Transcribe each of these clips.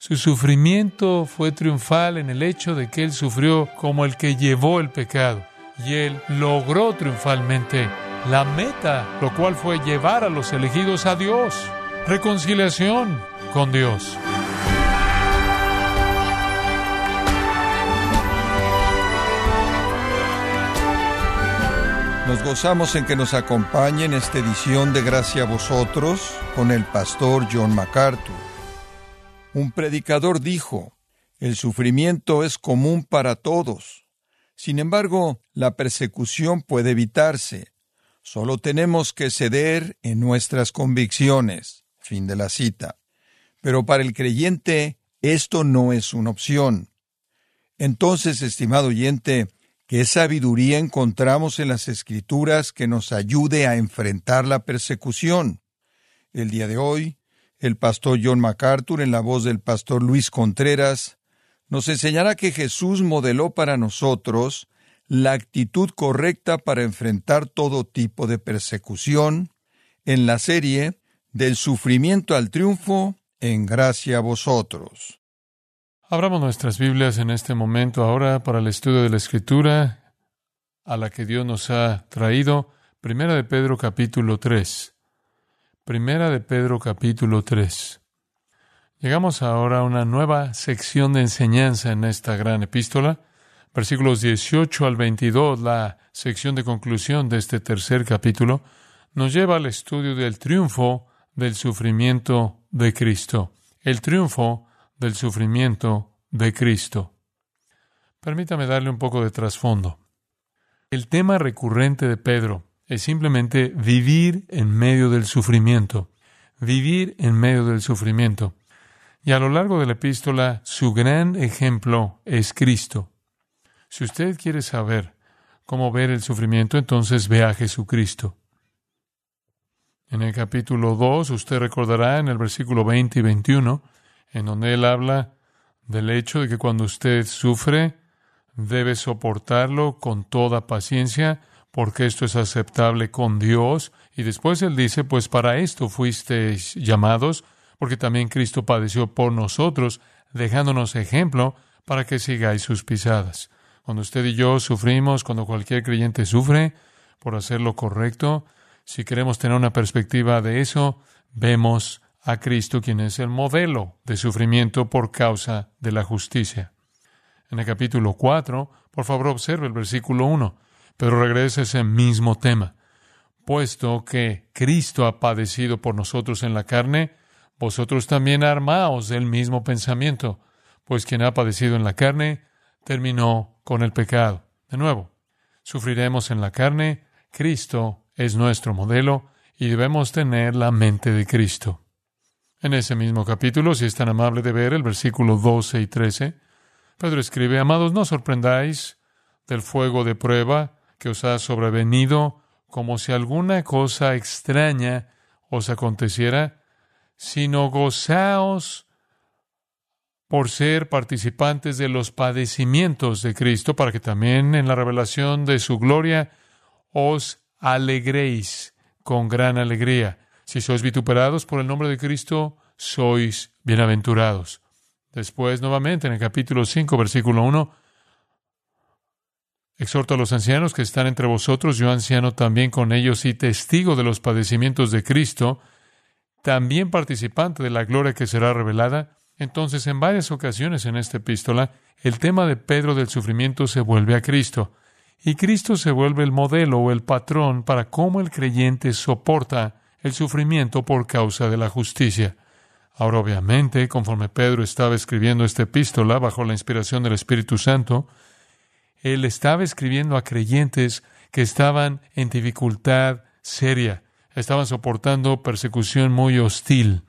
Su sufrimiento fue triunfal en el hecho de que Él sufrió como el que llevó el pecado. Y Él logró triunfalmente la meta, lo cual fue llevar a los elegidos a Dios. Reconciliación con Dios. Nos gozamos en que nos acompañe en esta edición de Gracia a vosotros con el pastor John MacArthur. Un predicador dijo, el sufrimiento es común para todos. Sin embargo, la persecución puede evitarse. Solo tenemos que ceder en nuestras convicciones. Fin de la cita. Pero para el creyente esto no es una opción. Entonces, estimado oyente, ¿Qué sabiduría encontramos en las Escrituras que nos ayude a enfrentar la persecución? El día de hoy, el pastor John MacArthur, en la voz del pastor Luis Contreras, nos enseñará que Jesús modeló para nosotros la actitud correcta para enfrentar todo tipo de persecución en la serie Del sufrimiento al triunfo, en gracia a vosotros. Abramos nuestras Biblias en este momento ahora para el estudio de la Escritura a la que Dios nos ha traído. Primera de Pedro capítulo 3. Primera de Pedro capítulo 3. Llegamos ahora a una nueva sección de enseñanza en esta gran epístola. Versículos 18 al 22, la sección de conclusión de este tercer capítulo, nos lleva al estudio del triunfo del sufrimiento de Cristo. El triunfo del sufrimiento de Cristo. Permítame darle un poco de trasfondo. El tema recurrente de Pedro es simplemente vivir en medio del sufrimiento, vivir en medio del sufrimiento. Y a lo largo de la epístola, su gran ejemplo es Cristo. Si usted quiere saber cómo ver el sufrimiento, entonces vea a Jesucristo. En el capítulo 2, usted recordará en el versículo 20 y 21, en donde él habla del hecho de que cuando usted sufre, debe soportarlo con toda paciencia, porque esto es aceptable con Dios. Y después él dice, pues para esto fuisteis llamados, porque también Cristo padeció por nosotros, dejándonos ejemplo para que sigáis sus pisadas. Cuando usted y yo sufrimos, cuando cualquier creyente sufre por hacer lo correcto, si queremos tener una perspectiva de eso, vemos a Cristo, quien es el modelo de sufrimiento por causa de la justicia. En el capítulo 4, por favor observe el versículo 1, pero regresa ese mismo tema. Puesto que Cristo ha padecido por nosotros en la carne, vosotros también armaos del mismo pensamiento, pues quien ha padecido en la carne terminó con el pecado. De nuevo, sufriremos en la carne, Cristo es nuestro modelo y debemos tener la mente de Cristo. En ese mismo capítulo, si es tan amable de ver el versículo 12 y 13, Pedro escribe, Amados, no sorprendáis del fuego de prueba que os ha sobrevenido como si alguna cosa extraña os aconteciera, sino gozaos por ser participantes de los padecimientos de Cristo, para que también en la revelación de su gloria os alegréis con gran alegría. Si sois vituperados por el nombre de Cristo, sois bienaventurados. Después, nuevamente, en el capítulo 5, versículo 1, exhorto a los ancianos que están entre vosotros, yo anciano también con ellos y testigo de los padecimientos de Cristo, también participante de la gloria que será revelada. Entonces, en varias ocasiones en esta epístola, el tema de Pedro del sufrimiento se vuelve a Cristo. Y Cristo se vuelve el modelo o el patrón para cómo el creyente soporta el sufrimiento por causa de la justicia. Ahora, obviamente, conforme Pedro estaba escribiendo esta epístola bajo la inspiración del Espíritu Santo, él estaba escribiendo a creyentes que estaban en dificultad seria, estaban soportando persecución muy hostil.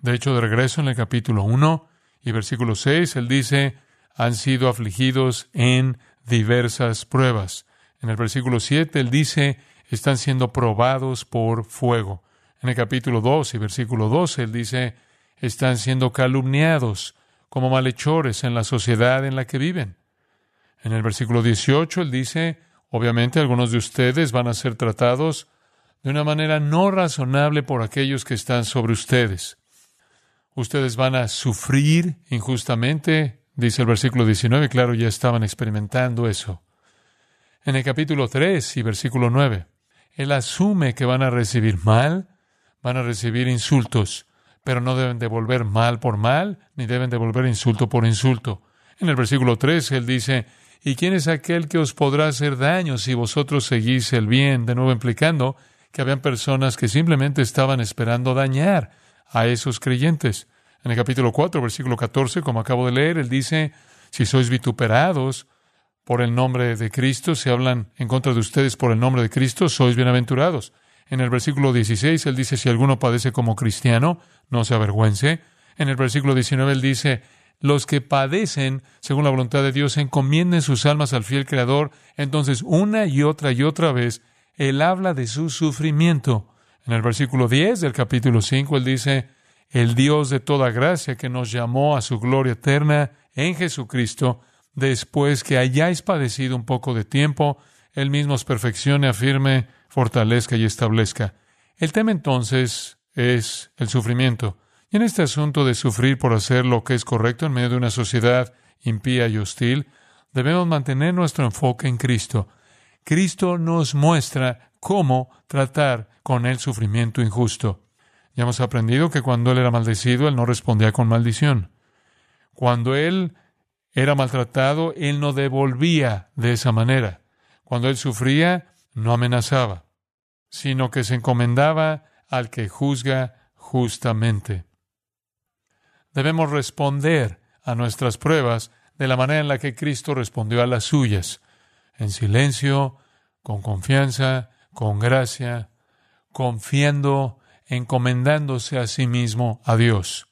De hecho, de regreso en el capítulo 1 y versículo 6, él dice, han sido afligidos en diversas pruebas. En el versículo 7, él dice, están siendo probados por fuego. En el capítulo 2 y versículo 12, él dice, están siendo calumniados como malhechores en la sociedad en la que viven. En el versículo 18, él dice, obviamente algunos de ustedes van a ser tratados de una manera no razonable por aquellos que están sobre ustedes. Ustedes van a sufrir injustamente, dice el versículo 19, claro, ya estaban experimentando eso. En el capítulo 3 y versículo 9, Él asume que van a recibir mal, van a recibir insultos, pero no deben devolver mal por mal, ni deben devolver insulto por insulto. En el versículo 3, Él dice, ¿y quién es aquel que os podrá hacer daño si vosotros seguís el bien? De nuevo implicando que habían personas que simplemente estaban esperando dañar a esos creyentes. En el capítulo 4, versículo 14, como acabo de leer, Él dice, si sois vituperados por el nombre de Cristo, si hablan en contra de ustedes por el nombre de Cristo, sois bienaventurados. En el versículo 16, él dice, si alguno padece como cristiano, no se avergüence. En el versículo 19, él dice, los que padecen según la voluntad de Dios encomienden sus almas al fiel Creador. Entonces, una y otra y otra vez, él habla de su sufrimiento. En el versículo 10 del capítulo 5, él dice, el Dios de toda gracia que nos llamó a su gloria eterna en Jesucristo, después que hayáis padecido un poco de tiempo, Él mismo os perfeccione, afirme, fortalezca y establezca. El tema entonces es el sufrimiento. En este asunto de sufrir por hacer lo que es correcto en medio de una sociedad impía y hostil, debemos mantener nuestro enfoque en Cristo. Cristo nos muestra cómo tratar con el sufrimiento injusto. Ya hemos aprendido que cuando Él era maldecido, Él no respondía con maldición. Cuando Él era maltratado, él no devolvía de esa manera. Cuando él sufría, no amenazaba, sino que se encomendaba al que juzga justamente. Debemos responder a nuestras pruebas de la manera en la que Cristo respondió a las suyas, en silencio, con confianza, con gracia, confiando, encomendándose a sí mismo a Dios.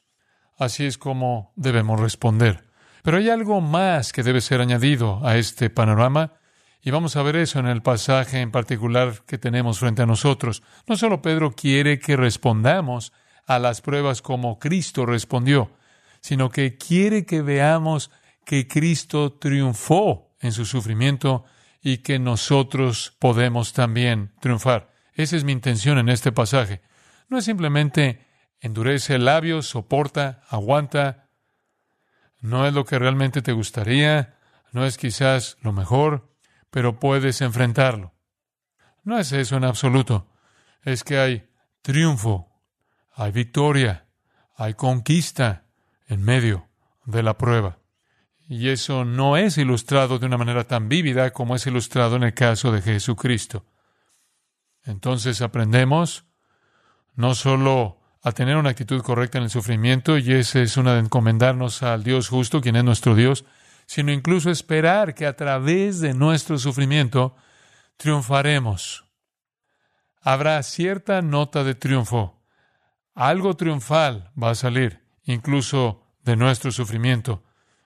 Así es como debemos responder. Pero hay algo más que debe ser añadido a este panorama, y vamos a ver eso en el pasaje en particular que tenemos frente a nosotros. No solo Pedro quiere que respondamos a las pruebas como Cristo respondió, sino que quiere que veamos que Cristo triunfó en su sufrimiento y que nosotros podemos también triunfar. Esa es mi intención en este pasaje. No es simplemente endurece el labio, soporta, aguanta, no es lo que realmente te gustaría, no es quizás lo mejor, pero puedes enfrentarlo. No es eso en absoluto. Es que hay triunfo, hay victoria, hay conquista en medio de la prueba. Y eso no es ilustrado de una manera tan vívida como es ilustrado en el caso de Jesucristo. Entonces aprendemos no solo a tener una actitud correcta en el sufrimiento, y esa es una de encomendarnos al Dios justo, quien es nuestro Dios, sino incluso esperar que a través de nuestro sufrimiento triunfaremos. Habrá cierta nota de triunfo. Algo triunfal va a salir, incluso de nuestro sufrimiento.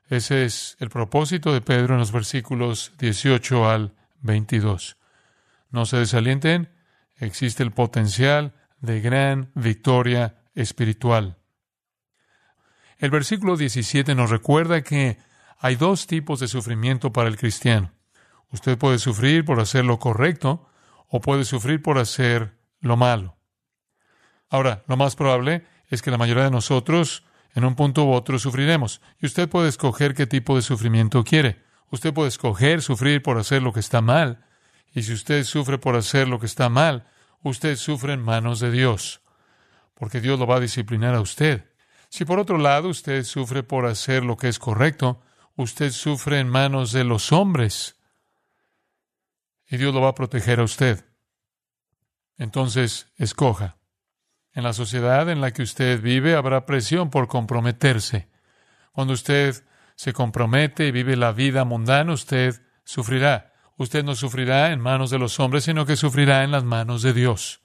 Ese es el propósito de Pedro en los versículos 18 al 22. No se desalienten, existe el potencial de gran victoria espiritual. El versículo 17 nos recuerda que hay dos tipos de sufrimiento para el cristiano. Usted puede sufrir por hacer lo correcto o puede sufrir por hacer lo malo. Ahora, lo más probable es que la mayoría de nosotros en un punto u otro sufriremos. Y usted puede escoger qué tipo de sufrimiento quiere. Usted puede escoger sufrir por hacer lo que está mal. Y si usted sufre por hacer lo que está mal, usted sufre en manos de Dios, porque Dios lo va a disciplinar a usted. Si por otro lado usted sufre por hacer lo que es correcto, usted sufre en manos de los hombres y Dios lo va a proteger a usted. Entonces, escoja. En la sociedad en la que usted vive habrá presión por comprometerse. Cuando usted se compromete y vive la vida mundana, usted sufrirá usted no sufrirá en manos de los hombres, sino que sufrirá en las manos de Dios.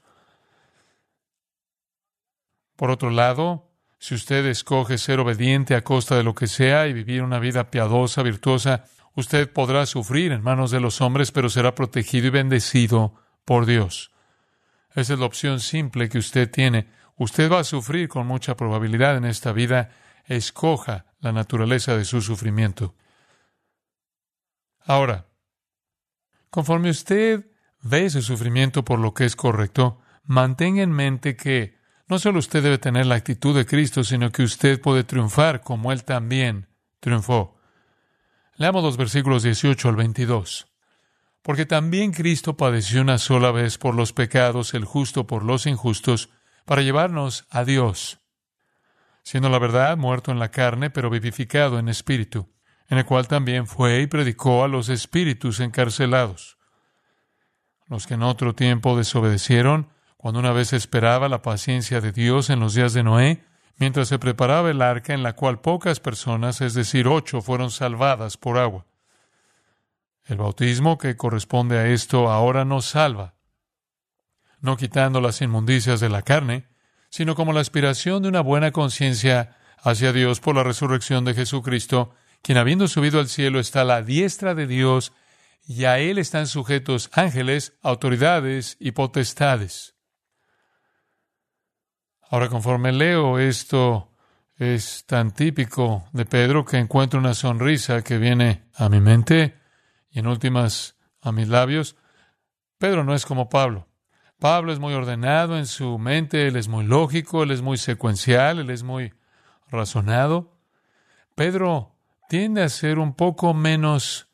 Por otro lado, si usted escoge ser obediente a costa de lo que sea y vivir una vida piadosa, virtuosa, usted podrá sufrir en manos de los hombres, pero será protegido y bendecido por Dios. Esa es la opción simple que usted tiene. Usted va a sufrir con mucha probabilidad en esta vida. Escoja la naturaleza de su sufrimiento. Ahora, Conforme usted ve su sufrimiento por lo que es correcto, mantenga en mente que no solo usted debe tener la actitud de Cristo, sino que usted puede triunfar como Él también triunfó. Leamos los versículos 18 al 22. Porque también Cristo padeció una sola vez por los pecados, el justo por los injustos, para llevarnos a Dios, siendo la verdad muerto en la carne, pero vivificado en espíritu, en el cual también fue y predicó a los espíritus encarcelados, los que en otro tiempo desobedecieron, cuando una vez esperaba la paciencia de Dios en los días de Noé, mientras se preparaba el arca en la cual pocas personas, es decir, ocho, fueron salvadas por agua. El bautismo que corresponde a esto ahora nos salva, no quitando las inmundicias de la carne, sino como la aspiración de una buena conciencia hacia Dios por la resurrección de Jesucristo, quien habiendo subido al cielo está a la diestra de Dios, y a él están sujetos ángeles, autoridades y potestades. Ahora, conforme leo esto, es tan típico de Pedro que encuentro una sonrisa que viene a mi mente y en últimas a mis labios. Pedro no es como Pablo. Pablo es muy ordenado en su mente, él es muy lógico, él es muy secuencial, él es muy razonado. Pedro tiende a ser un poco menos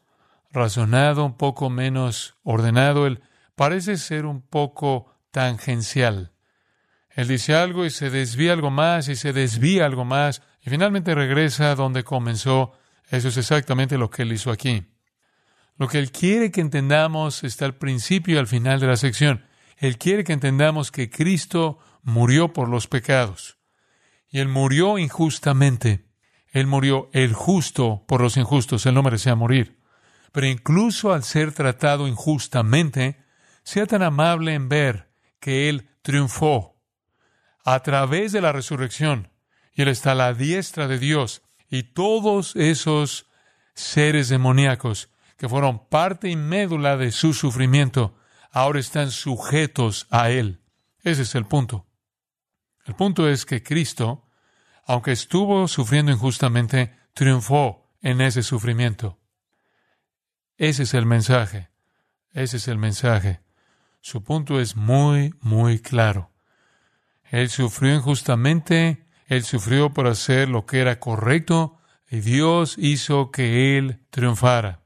razonado, un poco menos ordenado, él parece ser un poco tangencial. Él dice algo y se desvía algo más y se desvía algo más y finalmente regresa donde comenzó. Eso es exactamente lo que él hizo aquí. Lo que él quiere que entendamos está al principio y al final de la sección. Él quiere que entendamos que Cristo murió por los pecados. Y él murió injustamente. Él murió el justo por los injustos. Él no merecía morir. Pero incluso al ser tratado injustamente, sea tan amable en ver que Él triunfó a través de la resurrección. Y Él está a la diestra de Dios. Y todos esos seres demoníacos que fueron parte y médula de su sufrimiento, ahora están sujetos a Él. Ese es el punto. El punto es que Cristo, aunque estuvo sufriendo injustamente, triunfó en ese sufrimiento. Ese es el mensaje. Ese es el mensaje. Su punto es muy, muy claro. Él sufrió injustamente, él sufrió por hacer lo que era correcto y Dios hizo que él triunfara.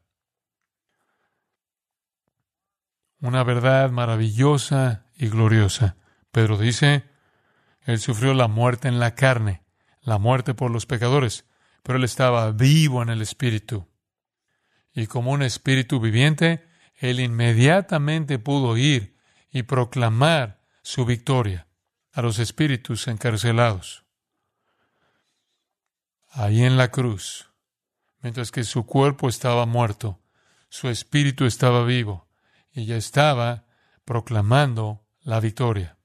Una verdad maravillosa y gloriosa. Pedro dice, él sufrió la muerte en la carne, la muerte por los pecadores, pero él estaba vivo en el espíritu. Y como un espíritu viviente, él inmediatamente pudo ir y proclamar su victoria a los espíritus encarcelados. Ahí en la cruz, mientras que su cuerpo estaba muerto, su espíritu estaba vivo ya estaba proclamando la victoria.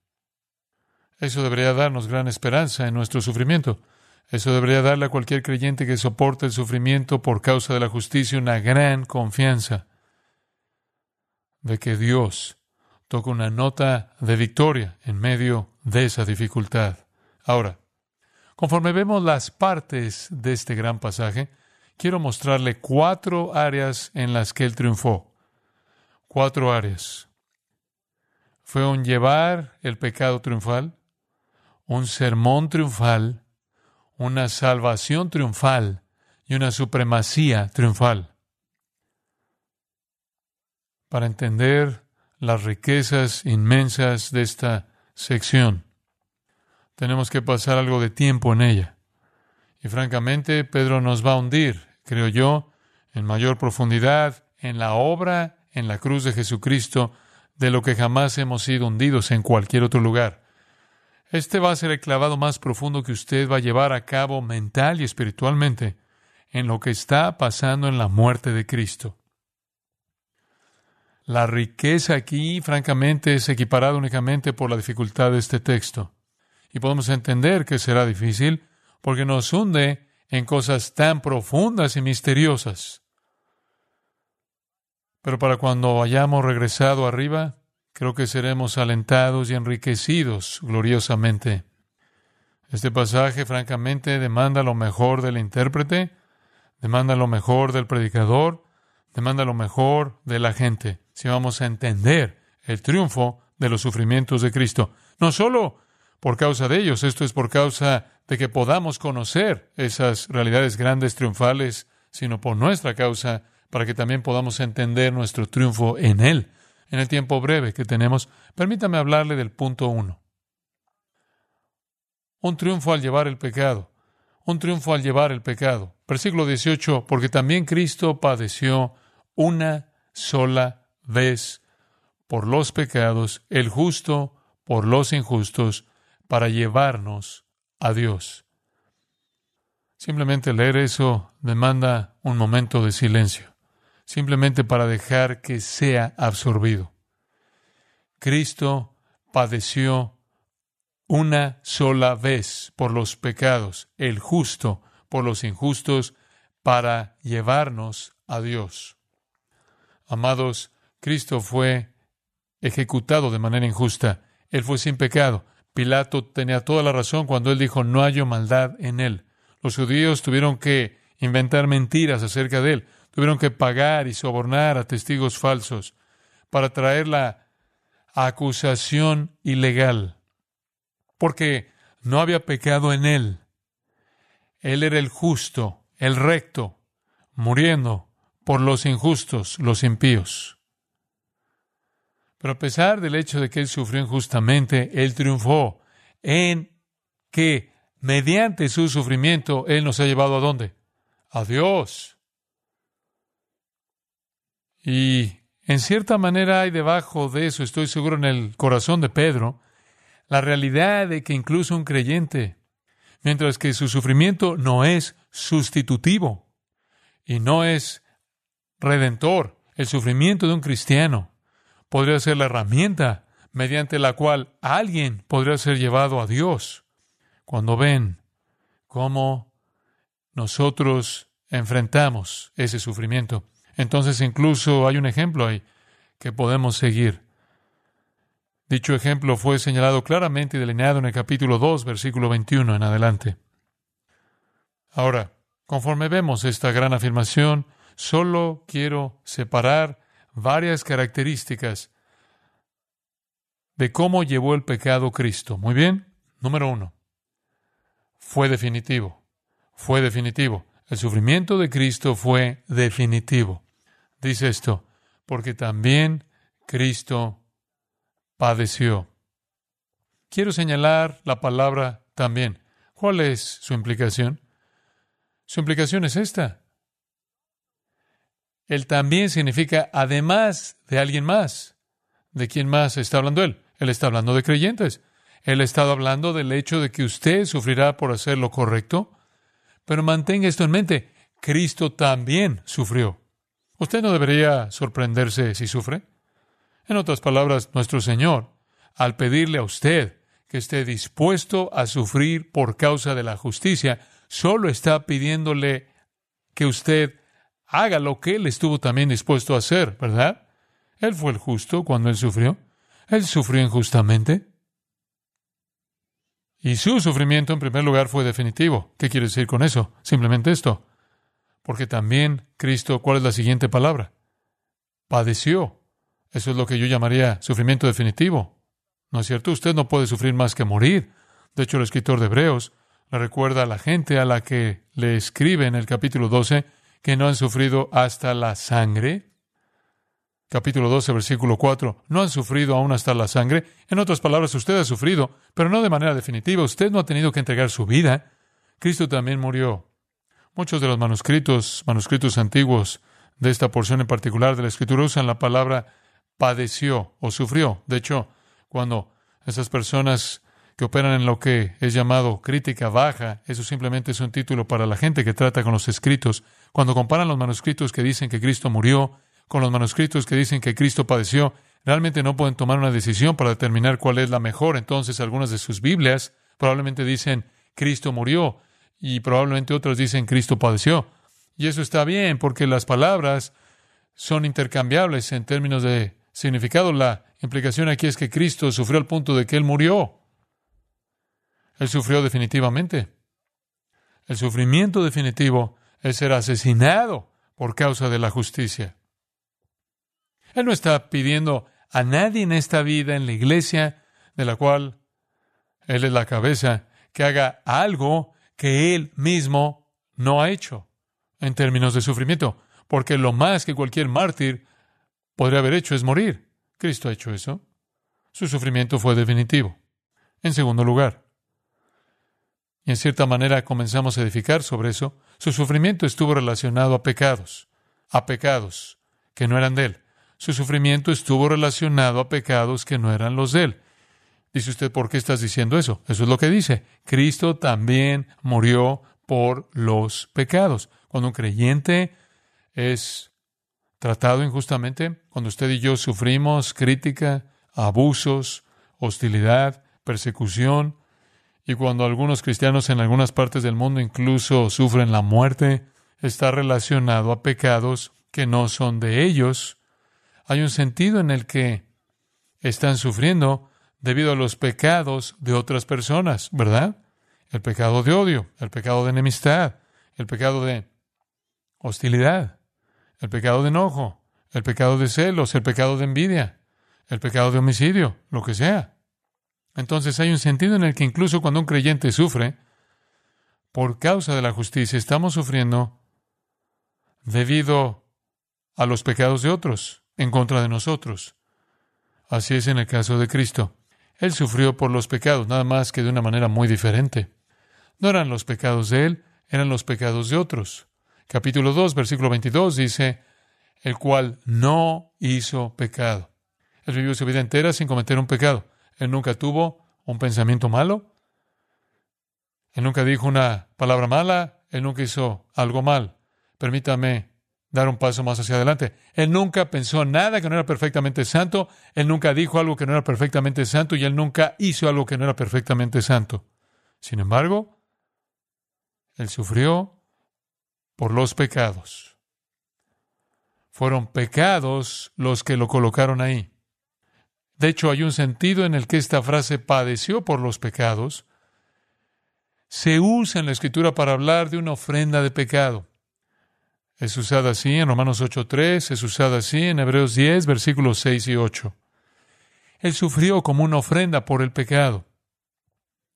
Eso debería darnos gran esperanza en nuestro sufrimiento. Eso debería darle a cualquier creyente que soporte el sufrimiento por causa de la justicia una gran confianza de que Dios toca una nota de victoria en medio de esa dificultad. Ahora, conforme vemos las partes de este gran pasaje, quiero mostrarle cuatro áreas en las que él triunfó. Cuatro áreas. Fue un llevar el pecado triunfal, un sermón triunfal, una salvación triunfal y una supremacía triunfal. Para entender las riquezas inmensas de esta sección. Tenemos que pasar algo de tiempo en ella. Y francamente, Pedro nos va a hundir, creo yo, en mayor profundidad en la obra en la cruz de Jesucristo de lo que jamás hemos sido hundidos en cualquier otro lugar. Este va a ser el clavado más profundo que usted va a llevar a cabo mental y espiritualmente en lo que está pasando en la muerte de Cristo. La riqueza aquí, francamente, es equiparada únicamente por la dificultad de este texto. Y podemos entender que será difícil porque nos hunde en cosas tan profundas y misteriosas. Pero para cuando hayamos regresado arriba, creo que seremos alentados y enriquecidos gloriosamente. Este pasaje, francamente, demanda lo mejor del intérprete, demanda lo mejor del predicador, demanda lo mejor de la gente si vamos a entender el triunfo de los sufrimientos de Cristo. No solo por causa de ellos, esto es por causa de que podamos conocer esas realidades grandes, triunfales, sino por nuestra causa, para que también podamos entender nuestro triunfo en Él. En el tiempo breve que tenemos, permítame hablarle del punto uno. Un triunfo al llevar el pecado. Un triunfo al llevar el pecado. Versículo 18, porque también Cristo padeció una sola vez por los pecados, el justo por los injustos, para llevarnos a Dios. Simplemente leer eso demanda un momento de silencio, simplemente para dejar que sea absorbido. Cristo padeció una sola vez por los pecados, el justo por los injustos, para llevarnos a Dios. Amados, Cristo fue ejecutado de manera injusta. Él fue sin pecado. Pilato tenía toda la razón cuando él dijo, no hay maldad en él. Los judíos tuvieron que inventar mentiras acerca de él, tuvieron que pagar y sobornar a testigos falsos para traer la acusación ilegal, porque no había pecado en él. Él era el justo, el recto, muriendo por los injustos, los impíos. Pero a pesar del hecho de que él sufrió injustamente, él triunfó en que mediante su sufrimiento él nos ha llevado a dónde? A Dios. Y en cierta manera hay debajo de eso, estoy seguro, en el corazón de Pedro, la realidad de que incluso un creyente, mientras que su sufrimiento no es sustitutivo y no es redentor, el sufrimiento de un cristiano podría ser la herramienta mediante la cual alguien podría ser llevado a Dios. Cuando ven cómo nosotros enfrentamos ese sufrimiento, entonces incluso hay un ejemplo ahí que podemos seguir. Dicho ejemplo fue señalado claramente y delineado en el capítulo 2, versículo 21 en adelante. Ahora, conforme vemos esta gran afirmación, solo quiero separar varias características de cómo llevó el pecado Cristo. Muy bien. Número uno. Fue definitivo. Fue definitivo. El sufrimiento de Cristo fue definitivo. Dice esto, porque también Cristo padeció. Quiero señalar la palabra también. ¿Cuál es su implicación? Su implicación es esta. El también significa además de alguien más. ¿De quién más está hablando él? Él está hablando de creyentes. Él estado hablando del hecho de que usted sufrirá por hacer lo correcto. Pero mantenga esto en mente. Cristo también sufrió. Usted no debería sorprenderse si sufre. En otras palabras, nuestro Señor, al pedirle a usted que esté dispuesto a sufrir por causa de la justicia, solo está pidiéndole que usted haga lo que Él estuvo también dispuesto a hacer, ¿verdad? Él fue el justo cuando Él sufrió. Él sufrió injustamente. Y su sufrimiento, en primer lugar, fue definitivo. ¿Qué quiere decir con eso? Simplemente esto. Porque también Cristo, ¿cuál es la siguiente palabra? Padeció. Eso es lo que yo llamaría sufrimiento definitivo. ¿No es cierto? Usted no puede sufrir más que morir. De hecho, el escritor de Hebreos le recuerda a la gente a la que le escribe en el capítulo 12 que no han sufrido hasta la sangre. Capítulo 12, versículo 4. No han sufrido aún hasta la sangre. En otras palabras, usted ha sufrido, pero no de manera definitiva. Usted no ha tenido que entregar su vida. Cristo también murió. Muchos de los manuscritos, manuscritos antiguos de esta porción en particular de la Escritura usan la palabra padeció o sufrió. De hecho, cuando esas personas que operan en lo que es llamado crítica baja, eso simplemente es un título para la gente que trata con los escritos. Cuando comparan los manuscritos que dicen que Cristo murió con los manuscritos que dicen que Cristo padeció, realmente no pueden tomar una decisión para determinar cuál es la mejor. Entonces, algunas de sus Biblias probablemente dicen Cristo murió y probablemente otras dicen Cristo padeció. Y eso está bien porque las palabras son intercambiables en términos de significado. La implicación aquí es que Cristo sufrió al punto de que Él murió. Él sufrió definitivamente. El sufrimiento definitivo es ser asesinado por causa de la justicia. Él no está pidiendo a nadie en esta vida, en la iglesia, de la cual Él es la cabeza que haga algo que Él mismo no ha hecho en términos de sufrimiento, porque lo más que cualquier mártir podría haber hecho es morir. Cristo ha hecho eso. Su sufrimiento fue definitivo. En segundo lugar, y en cierta manera comenzamos a edificar sobre eso, su sufrimiento estuvo relacionado a pecados, a pecados que no eran de él. Su sufrimiento estuvo relacionado a pecados que no eran los de él. Dice usted, ¿por qué estás diciendo eso? Eso es lo que dice. Cristo también murió por los pecados. Cuando un creyente es tratado injustamente, cuando usted y yo sufrimos crítica, abusos, hostilidad, persecución, y cuando algunos cristianos en algunas partes del mundo incluso sufren la muerte, está relacionado a pecados que no son de ellos. Hay un sentido en el que están sufriendo debido a los pecados de otras personas, ¿verdad? El pecado de odio, el pecado de enemistad, el pecado de hostilidad, el pecado de enojo, el pecado de celos, el pecado de envidia, el pecado de homicidio, lo que sea. Entonces hay un sentido en el que incluso cuando un creyente sufre, por causa de la justicia, estamos sufriendo debido a los pecados de otros, en contra de nosotros. Así es en el caso de Cristo. Él sufrió por los pecados, nada más que de una manera muy diferente. No eran los pecados de Él, eran los pecados de otros. Capítulo 2, versículo 22 dice, el cual no hizo pecado. Él vivió su vida entera sin cometer un pecado. Él nunca tuvo un pensamiento malo. Él nunca dijo una palabra mala. Él nunca hizo algo mal. Permítame dar un paso más hacia adelante. Él nunca pensó nada que no era perfectamente santo. Él nunca dijo algo que no era perfectamente santo y él nunca hizo algo que no era perfectamente santo. Sin embargo, él sufrió por los pecados. Fueron pecados los que lo colocaron ahí. De hecho, hay un sentido en el que esta frase padeció por los pecados. Se usa en la escritura para hablar de una ofrenda de pecado. Es usada así en Romanos 8.3, es usada así en Hebreos 10, versículos 6 y 8. Él sufrió como una ofrenda por el pecado.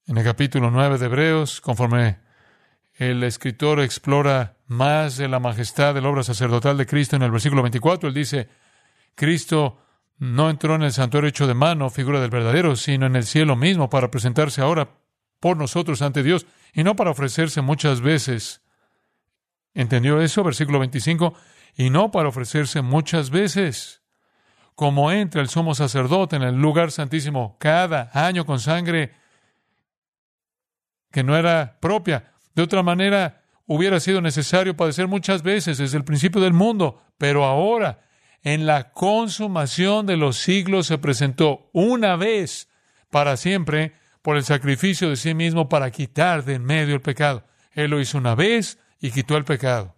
En el capítulo 9 de Hebreos, conforme el escritor explora más de la majestad de la obra sacerdotal de Cristo en el versículo 24, él dice, Cristo no entró en el santuario hecho de mano, figura del verdadero, sino en el cielo mismo para presentarse ahora por nosotros ante Dios y no para ofrecerse muchas veces. ¿Entendió eso? Versículo 25. Y no para ofrecerse muchas veces. Como entra el sumo sacerdote en el lugar santísimo cada año con sangre que no era propia. De otra manera, hubiera sido necesario padecer muchas veces desde el principio del mundo, pero ahora en la consumación de los siglos se presentó una vez para siempre por el sacrificio de sí mismo para quitar de en medio el pecado. Él lo hizo una vez y quitó el pecado.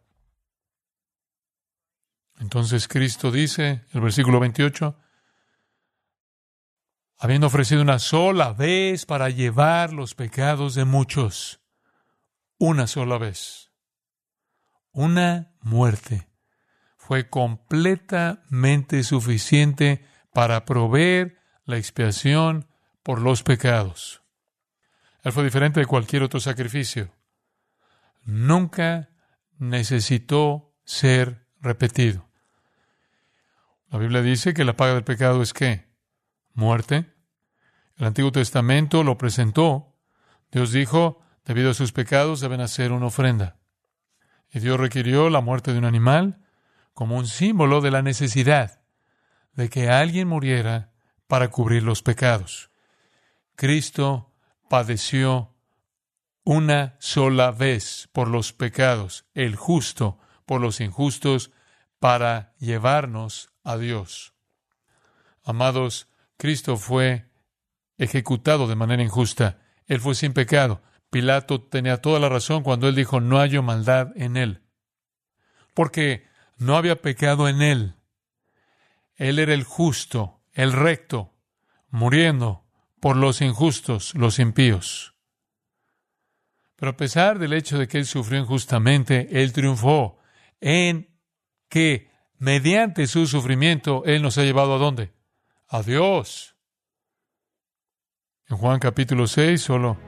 Entonces Cristo dice, el versículo 28, habiendo ofrecido una sola vez para llevar los pecados de muchos, una sola vez, una muerte fue completamente suficiente para proveer la expiación por los pecados. Él fue diferente de cualquier otro sacrificio. Nunca necesitó ser repetido. La Biblia dice que la paga del pecado es qué? Muerte. El Antiguo Testamento lo presentó. Dios dijo, debido a sus pecados deben hacer una ofrenda. Y Dios requirió la muerte de un animal como un símbolo de la necesidad de que alguien muriera para cubrir los pecados. Cristo padeció una sola vez por los pecados, el justo por los injustos, para llevarnos a Dios. Amados, Cristo fue ejecutado de manera injusta. Él fue sin pecado. Pilato tenía toda la razón cuando él dijo, no hay maldad en él. Porque no había pecado en él. Él era el justo, el recto, muriendo por los injustos, los impíos. Pero a pesar del hecho de que él sufrió injustamente, él triunfó en que mediante su sufrimiento él nos ha llevado a dónde? A Dios. En Juan capítulo 6 solo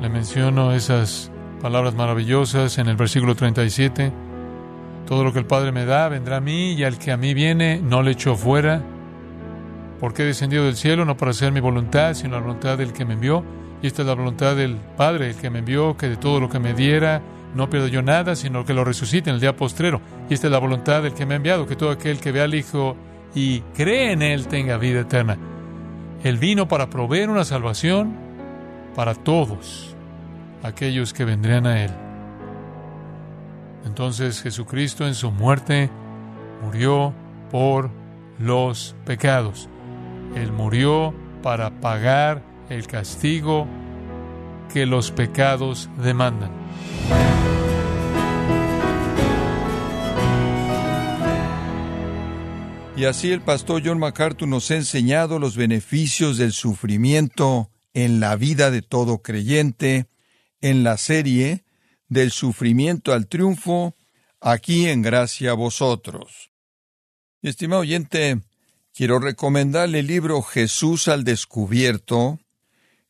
le menciono esas palabras maravillosas en el versículo 37. Todo lo que el Padre me da vendrá a mí y al que a mí viene no le echo fuera. Porque he descendido del cielo no para hacer mi voluntad, sino la voluntad del que me envió. Y esta es la voluntad del Padre, el que me envió, que de todo lo que me diera no pierdo yo nada, sino que lo resucite en el día postrero. Y esta es la voluntad del que me ha enviado, que todo aquel que vea al Hijo y cree en Él tenga vida eterna. Él vino para proveer una salvación para todos aquellos que vendrían a Él. Entonces Jesucristo en su muerte murió por los pecados. Él murió para pagar el castigo que los pecados demandan. Y así el pastor John MacArthur nos ha enseñado los beneficios del sufrimiento en la vida de todo creyente, en la serie Del sufrimiento al triunfo, aquí en Gracia a vosotros. Estimado oyente, quiero recomendarle el libro Jesús al descubierto,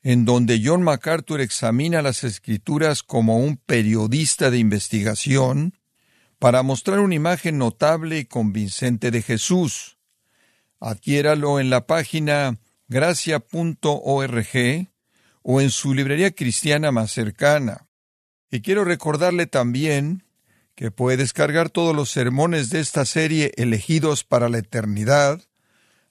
en donde John MacArthur examina las escrituras como un periodista de investigación, para mostrar una imagen notable y convincente de Jesús. Adquiéralo en la página gracia.org o en su librería cristiana más cercana. Y quiero recordarle también que puede descargar todos los sermones de esta serie elegidos para la eternidad,